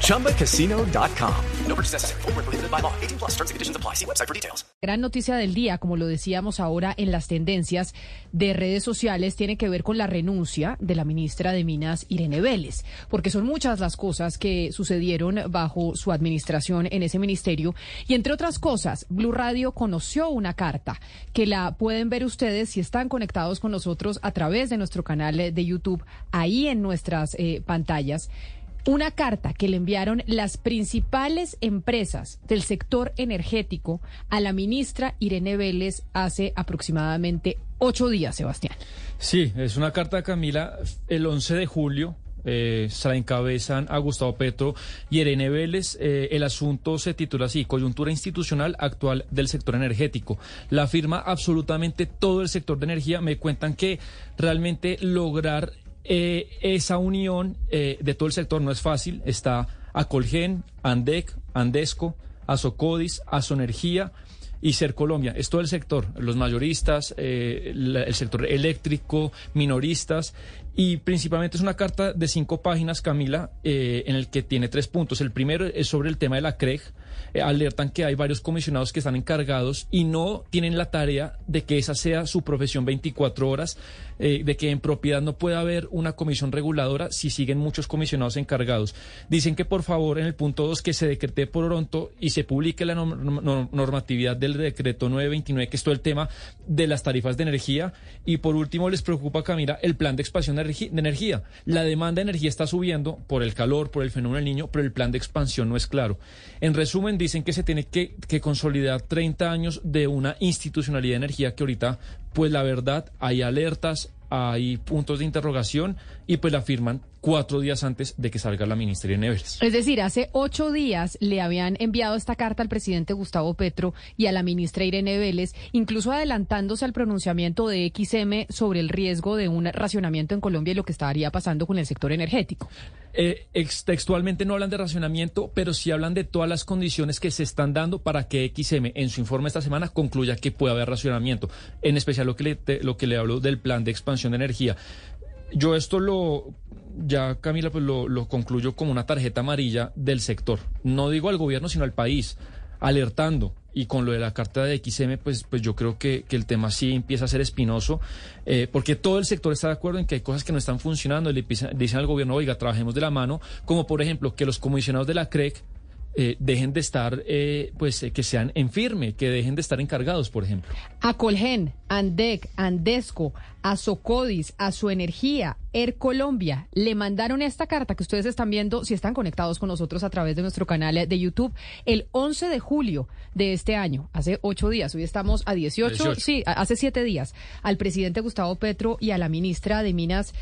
ChumbaCasino.com. No purchase necessary. Full prohibited by law. 18 plus terms and conditions apply. See website for details. Gran noticia del día, como lo decíamos ahora en las tendencias de redes sociales, tiene que ver con la renuncia de la ministra de Minas, Irene Vélez, porque son muchas las cosas que sucedieron bajo su administración en ese ministerio. Y entre otras cosas, Blue Radio conoció una carta que la pueden ver ustedes si están conectados con nosotros a través de nuestro canal de YouTube, ahí en nuestras eh, pantallas una carta que le enviaron las principales empresas del sector energético a la ministra Irene Vélez hace aproximadamente ocho días, Sebastián. Sí, es una carta, Camila, el 11 de julio. Eh, se la encabezan a Gustavo Petro y Irene Vélez. Eh, el asunto se titula así, coyuntura institucional actual del sector energético. La firma absolutamente todo el sector de energía. Me cuentan que realmente lograr eh, esa unión eh, de todo el sector no es fácil. Está Acolgen, Andec, Andesco, Azocodis, Azoenergía y Ser Colombia. Es todo el sector, los mayoristas, eh, el sector eléctrico, minoristas. Y principalmente es una carta de cinco páginas, Camila, en el que tiene tres puntos. El primero es sobre el tema de la CREG. Eh, alertan que hay varios comisionados que están encargados y no tienen la tarea de que esa sea su profesión 24 horas, eh, de que en propiedad no pueda haber una comisión reguladora si siguen muchos comisionados encargados. Dicen que por favor en el punto 2 que se decrete por pronto y se publique la norm- norm- normatividad del decreto 929, que es todo el tema de las tarifas de energía. Y por último les preocupa, Camila, el plan de expansión de energía. La demanda de energía está subiendo por el calor, por el fenómeno del niño, pero el plan de expansión no es claro. En resumen, dicen que se tiene que, que consolidar 30 años de una institucionalidad de energía que ahorita, pues la verdad, hay alertas, hay puntos de interrogación y pues la firman cuatro días antes de que salga la ministra Irene Vélez. Es decir, hace ocho días le habían enviado esta carta al presidente Gustavo Petro y a la ministra Irene Vélez, incluso adelantándose al pronunciamiento de XM sobre el riesgo de un racionamiento en Colombia y lo que estaría pasando con el sector energético. Eh, ex- textualmente no hablan de racionamiento, pero sí hablan de todas las condiciones que se están dando para que XM en su informe esta semana concluya que puede haber racionamiento, en especial lo que le, te- lo que le hablo del plan de expansión de energía. Yo esto lo, ya Camila, pues lo, lo concluyo como una tarjeta amarilla del sector. No digo al gobierno, sino al país, alertando. Y con lo de la carta de XM, pues, pues yo creo que, que el tema sí empieza a ser espinoso, eh, porque todo el sector está de acuerdo en que hay cosas que no están funcionando. Le dicen al gobierno, oiga, trabajemos de la mano, como por ejemplo que los comisionados de la CREC eh, dejen de estar, eh, pues eh, que sean en firme, que dejen de estar encargados, por ejemplo. A Colgen, Andec, Andesco, a Socodis, a su energía, Air Colombia, le mandaron esta carta que ustedes están viendo si están conectados con nosotros a través de nuestro canal de YouTube el 11 de julio de este año, hace ocho días. Hoy estamos a 18, 18. sí, hace siete días, al presidente Gustavo Petro y a la ministra de Minas,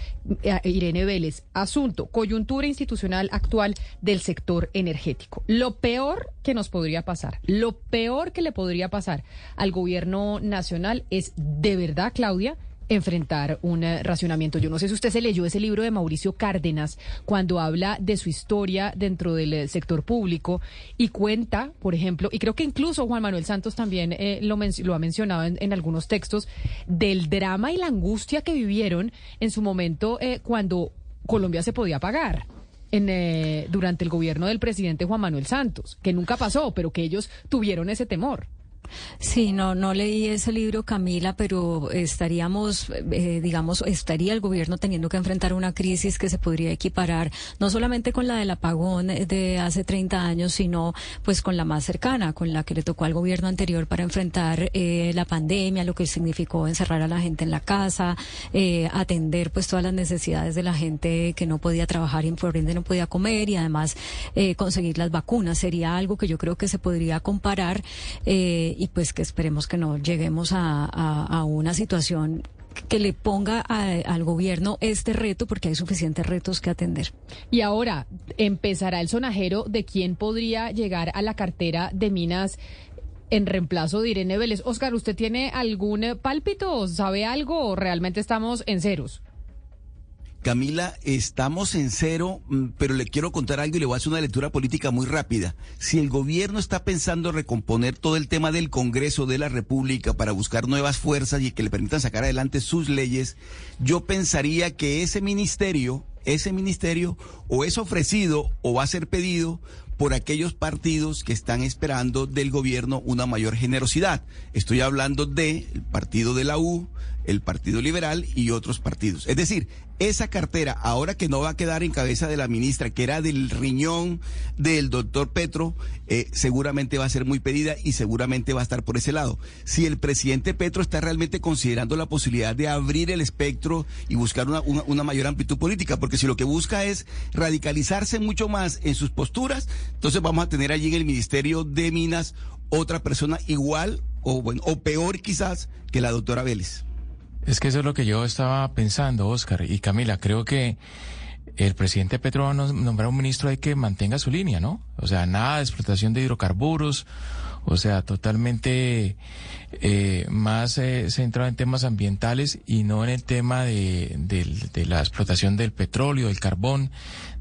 eh, Irene Vélez. Asunto, coyuntura institucional actual del sector energético. Lo peor que nos podría pasar, lo peor que le podría pasar al gobierno nacional es de verdad, Claudia, enfrentar un eh, racionamiento. Yo no sé si usted se leyó ese libro de Mauricio Cárdenas cuando habla de su historia dentro del eh, sector público y cuenta, por ejemplo, y creo que incluso Juan Manuel Santos también eh, lo, ha mencionado en, en algunos textos, del drama y la angustia que vivieron en su momento eh, cuando Colombia se podía pagar. En, eh, durante el gobierno del presidente Juan Manuel Santos, que nunca pasó, pero que ellos tuvieron ese temor. Sí, no, no leí ese libro, Camila, pero estaríamos, eh, digamos, estaría el gobierno teniendo que enfrentar una crisis que se podría equiparar no solamente con la del apagón de hace 30 años, sino pues con la más cercana, con la que le tocó al gobierno anterior para enfrentar eh, la pandemia, lo que significó encerrar a la gente en la casa, eh, atender pues todas las necesidades de la gente que no podía trabajar y por ende no podía comer y además eh, conseguir las vacunas. Sería algo que yo creo que se podría comparar eh, y pues que esperemos que no lleguemos a, una situación que le ponga al gobierno este reto porque hay suficientes retos que atender. Y ahora empezará el sonajero de quién podría llegar a la cartera de minas en reemplazo de Irene Vélez. Oscar, ¿usted tiene algún pálpito? ¿Sabe algo o realmente estamos en ceros? Camila, estamos en cero, mm, pero le quiero contar algo y le voy a hacer una lectura política muy rápida. Si el gobierno está pensando recomponer todo el tema del Congreso de la República para buscar nuevas fuerzas y que le permitan sacar adelante sus leyes, yo pensaría que ese ministerio, ese ministerio o es ofrecido o va a ser pedido por aquellos partidos que están esperando del gobierno una mayor generosidad. Estoy hablando del partido de la U, el Partido Liberal y otros partidos. Es decir, esa cartera, ahora que no va a quedar en cabeza de la ministra, que era del riñón del doctor Petro, eh, seguramente va a ser muy pedida y seguramente va a estar por ese lado. Si el presidente Petro está realmente considerando la posibilidad de abrir el espectro y buscar una, una mayor amplitud política, porque si lo que busca es radicalizarse mucho más en sus posturas, entonces vamos a tener allí en el Ministerio de Minas otra persona igual o, bueno, o peor quizás que la doctora Vélez. Es que eso es lo que yo estaba pensando, Oscar y Camila. Creo que el presidente Petro va a nombrar un ministro ahí que mantenga su línea, ¿no? O sea, nada de explotación de hidrocarburos, o sea, totalmente eh, más eh, centrado en temas ambientales y no en el tema de, de, la explotación del petróleo, del carbón,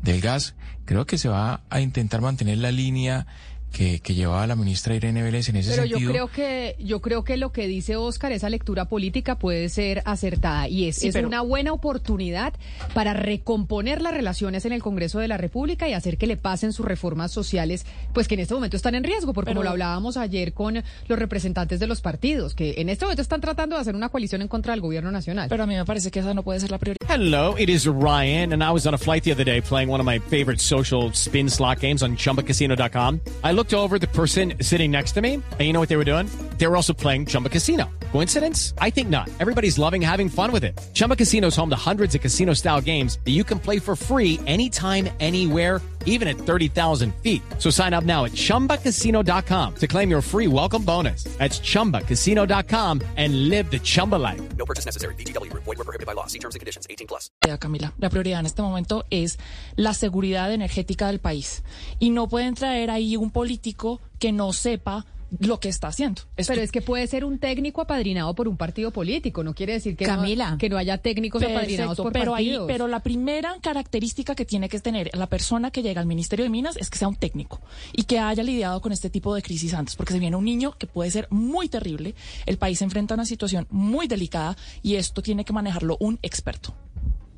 del gas. Creo que se va a intentar mantener la línea que, que llevaba la ministra Irene Vélez en ese sentido. Pero yo creo que yo creo que lo que dice Oscar, esa lectura política puede ser acertada y es, es una buena oportunidad para recomponer las relaciones en el Congreso de la República y hacer que le pasen sus reformas sociales, pues que en este momento están en riesgo, porque como lo hablábamos ayer con los representantes de los partidos, que en este momento están tratando de hacer una coalición en contra del gobierno nacional. Pero a mí me parece que esa no puede ser la prioridad. Hello, it is Ryan, and I was on a flight the other day playing one of my favorite social spin slot games on chumbacasino.com. I looked over the person sitting next to me, and you know what they were doing? They were also playing Chumba Casino. Coincidence? I think not. Everybody's loving having fun with it. Chumba Casino is home to hundreds of casino style games that you can play for free anytime, anywhere, even at 30,000 feet. So sign up now at chumbacasino.com to claim your free welcome bonus. That's chumbacasino.com and live the Chumba life. No purchase necessary. DTW, void, were prohibited by law. See terms and conditions 18 plus. Camila, la prioridad en este momento es la seguridad energética del país. Y no pueden traer ahí un político que no sepa lo que está haciendo. Pero es que puede ser un técnico apadrinado por un partido político, no quiere decir que, Camila. No, que no haya técnicos apadrinados por pero partidos. pero la primera característica que tiene que tener la persona que llega al Ministerio de Minas es que sea un técnico y que haya lidiado con este tipo de crisis antes, porque se viene un niño que puede ser muy terrible, el país se enfrenta a una situación muy delicada y esto tiene que manejarlo un experto.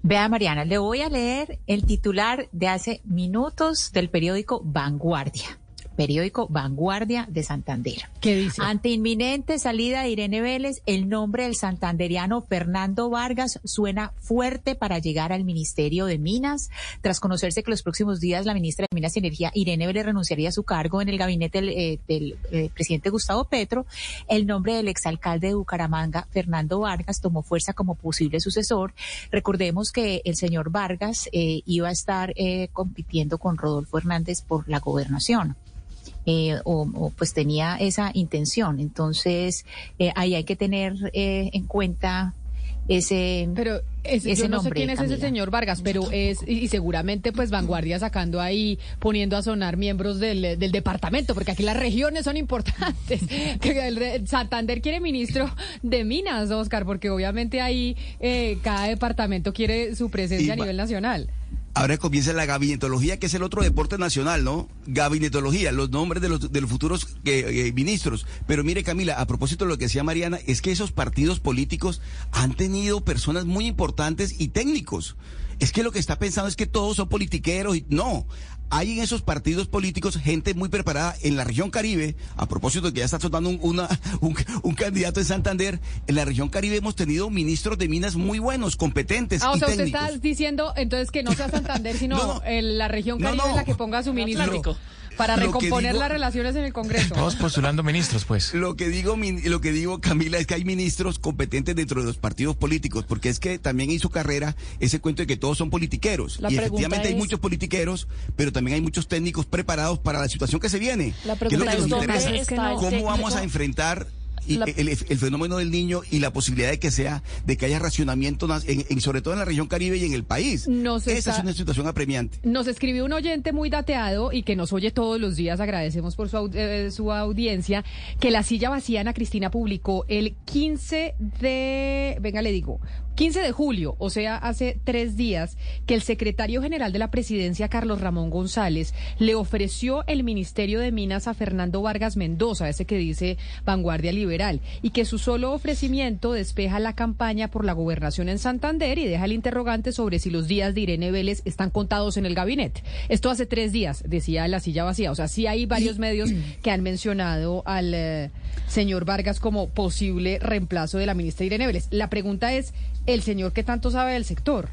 Vea, Mariana, le voy a leer el titular de hace minutos del periódico Vanguardia periódico Vanguardia de Santander. ¿Qué dice? Ante inminente salida de Irene Vélez, el nombre del santanderiano Fernando Vargas suena fuerte para llegar al Ministerio de Minas. Tras conocerse que los próximos días la ministra de Minas y Energía, Irene Vélez, renunciaría a su cargo en el gabinete del, eh, eh, presidente Gustavo Petro, el nombre del exalcalde de Bucaramanga, Fernando Vargas, tomó fuerza como posible sucesor. Recordemos que el señor Vargas eh, iba a estar compitiendo con Rodolfo Hernández por la gobernación. Eh, o, pues tenía esa intención. Entonces, eh, ahí hay que tener eh, en cuenta ese pero ese yo no sé quién es ese señor Vargas pero es y, seguramente pues vanguardia sacando ahí poniendo a sonar miembros del, del departamento porque aquí las regiones son importantes. El, Santander quiere ministro de minas Oscar porque obviamente ahí cada departamento quiere su presencia a nivel nacional Ahora comienza la gabinetología, que es el otro deporte nacional, ¿no? Gabinetología, los nombres de los, de los futuros eh, eh, ministros. Pero mire, Camila, a propósito de lo que decía Mariana, es que esos partidos políticos han tenido personas muy importantes y técnicos. Es que lo que está pensando es que todos son politiqueros y no. Hay en esos partidos políticos gente muy preparada en la región Caribe, a propósito de que ya está soltando un, una, un, candidato en Santander, en la región Caribe hemos tenido ministros de minas muy buenos, competentes. Ah, o sea, usted está diciendo entonces que no sea Santander, sino la región Caribe la que ponga su ministro para recomponer las relaciones en el Congreso. Todos postulando ministros, pues. Lo que digo, lo que digo, Camila, es que hay ministros competentes dentro de los partidos políticos, porque es que también hizo carrera ese cuento de que todos son politiqueros. y efectivamente hay muchos politiqueros, pero también hay muchos técnicos preparados para la situación que se viene. La pregunta es, ¿Cómo vamos a enfrentar y La- el, el fenómeno del niño y la posibilidad de que sea, de que haya racionamiento, en- en- sobre todo en la región Caribe y en el país. Nos Esa está- es una situación apremiante. Nos escribió un oyente muy dateado y que nos oye todos los días, agradecemos por su, eh, su audiencia, que la silla vacía Ana Cristina publicó el 15 de, venga le digo, 15 de julio, o sea, hace tres días, que el secretario general de la presidencia, Carlos Ramón González, le ofreció el Ministerio de Minas a Fernando Vargas Mendoza, ese que dice Vanguardia Y que su solo ofrecimiento despeja la campaña por la gobernación en Santander y deja el interrogante sobre si los días de Irene Vélez están contados en el gabinete. Esto hace tres días, decía la silla vacía. O sea, sí hay varios medios que han mencionado al eh, señor Vargas como posible reemplazo de la ministra Irene Vélez. La pregunta es, ¿el señor qué tanto sabe del sector?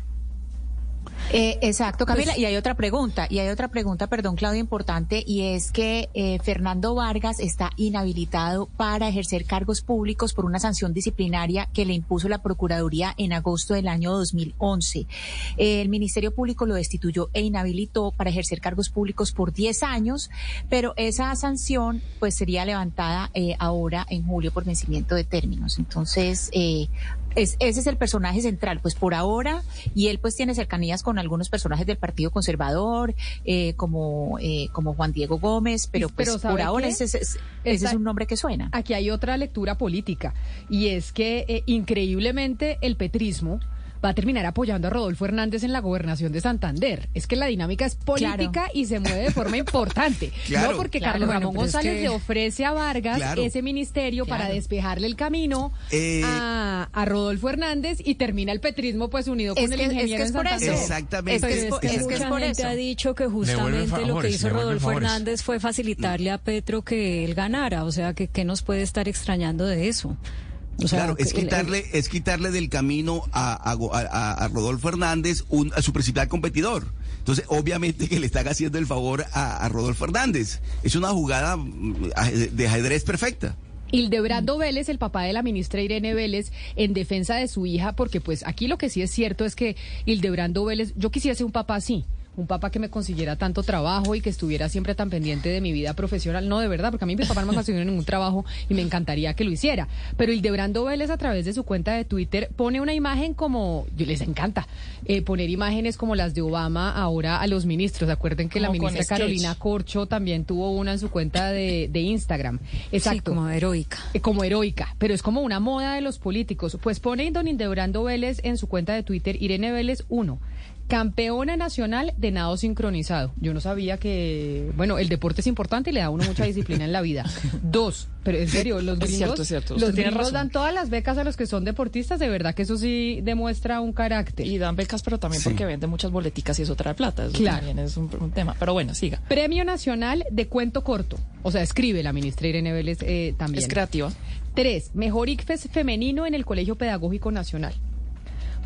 Eh, exacto, Camila. Pues- y hay otra pregunta, y hay otra pregunta, perdón, Claudia, importante, y es que eh, Fernando Vargas está inhabilitado para ejercer cargos públicos por una sanción disciplinaria que le impuso la Procuraduría en agosto del año 2011. Eh, el Ministerio Público lo destituyó e inhabilitó para ejercer cargos públicos por 10 años, pero esa sanción pues sería levantada eh, ahora en julio por vencimiento de términos. Entonces, eh, es, ese es el personaje central, pues por ahora, y él pues tiene cercanías con algunos personajes del Partido Conservador, eh, como, eh, como Juan Diego Gómez, pero pues Pero ¿sabe por ahora ese, ese- ese es un nombre que suena. Aquí hay otra lectura política y es que eh, increíblemente el petrismo va a terminar apoyando a Rodolfo Hernández en la gobernación de Santander. Es que la dinámica es política y se mueve de forma importante. Claro. no porque Claro, Carlos bueno, Ramón es González que- le ofrece a Vargas Claro. ese ministerio para despejarle el camino Eh, a, a Rodolfo Hernández y termina el petrismo pues unido con que- el es que ingeniero en Santander. Exactamente. Es que es Pero por- es que es que es mucha por gente eso. ha dicho que justamente lo que hizo Rodolfo favores. Hernández fue facilitarle a Petro que él ganara. O sea, que qué nos puede estar extrañando de eso. O sea, claro, es quitarle, es quitarle del camino a, Rodolfo Hernández un- a su principal competidor. Entonces, obviamente que le están haciendo el favor a, a Rodolfo Hernández. Es una jugada mm, de ajedrez perfecta. Hildebrando Vélez, el papá de la ministra Irene Vélez, en defensa de su hija, porque pues aquí lo que sí es cierto es que Hildebrando Vélez, yo quisiera ser un papá así, un papá que me consiguiera tanto trabajo y que estuviera siempre tan pendiente de mi vida profesional. No, de verdad, porque a mí mi papá no me consiguió ningún trabajo y me encantaría que lo hiciera. Pero Hildebrando Vélez a través de su cuenta de Twitter pone una imagen como, yo les encanta, eh, poner imágenes como las de Obama ahora a los ministros. Acuerden que la Como ministra. Carolina Corcho también tuvo una en su cuenta de, de Instagram. sí, Exacto como heroica. eh, como heroica, pero es como una moda de los políticos. Pues pone don Indebrando Vélez en su cuenta de Twitter, Irene Vélez 1, campeona nacional de nado sincronizado. Yo no sabía que, bueno, el deporte es importante y le da a uno mucha disciplina en la vida. Dos, pero en serio, los Es gringos, cierto, es cierto. los gringos razón. dan todas las becas a los que son deportistas, de verdad que eso sí demuestra un carácter. Y dan becas, pero también Sí. porque venden muchas boleticas y eso trae plata. Eso Claro. también es un, un tema. Pero bueno, siga. Premio Nacional de Cuento Corto. O sea, escribe la ministra Irene Vélez eh, también. Es creativa. Tres, mejor ICFES femenino en el Colegio Pedagógico Nacional.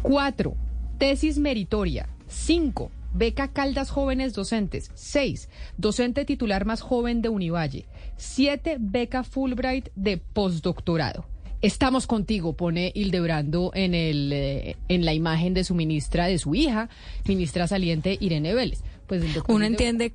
Cuatro, tesis meritoria. Cinco, beca Caldas Jóvenes Docentes. Seis, docente titular más joven de Univalle. Siete, beca Fulbright de postdoctorado. Estamos contigo, pone Hildebrando en, el, eh, en la imagen de su ministra, de su hija, ministra saliente Irene Vélez. Pues el doctor Uno entiende,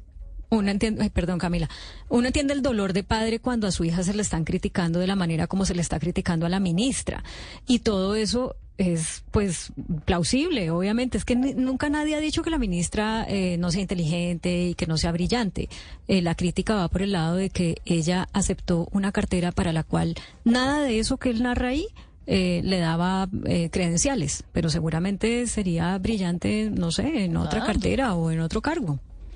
uno entiende, ay, perdón Camila, uno entiende el dolor de padre cuando a su hija se le están criticando de la manera como se le está criticando a la ministra. Y todo eso es pues plausible, obviamente. Es que nunca nadie ha dicho que la ministra eh, no sea inteligente y que no sea brillante. Eh, la crítica va por el lado de que ella aceptó una cartera para la cual nada de eso que él narra ahí eh, le daba eh, credenciales, pero seguramente sería brillante, no sé, en otra Ah. cartera o en otro cargo.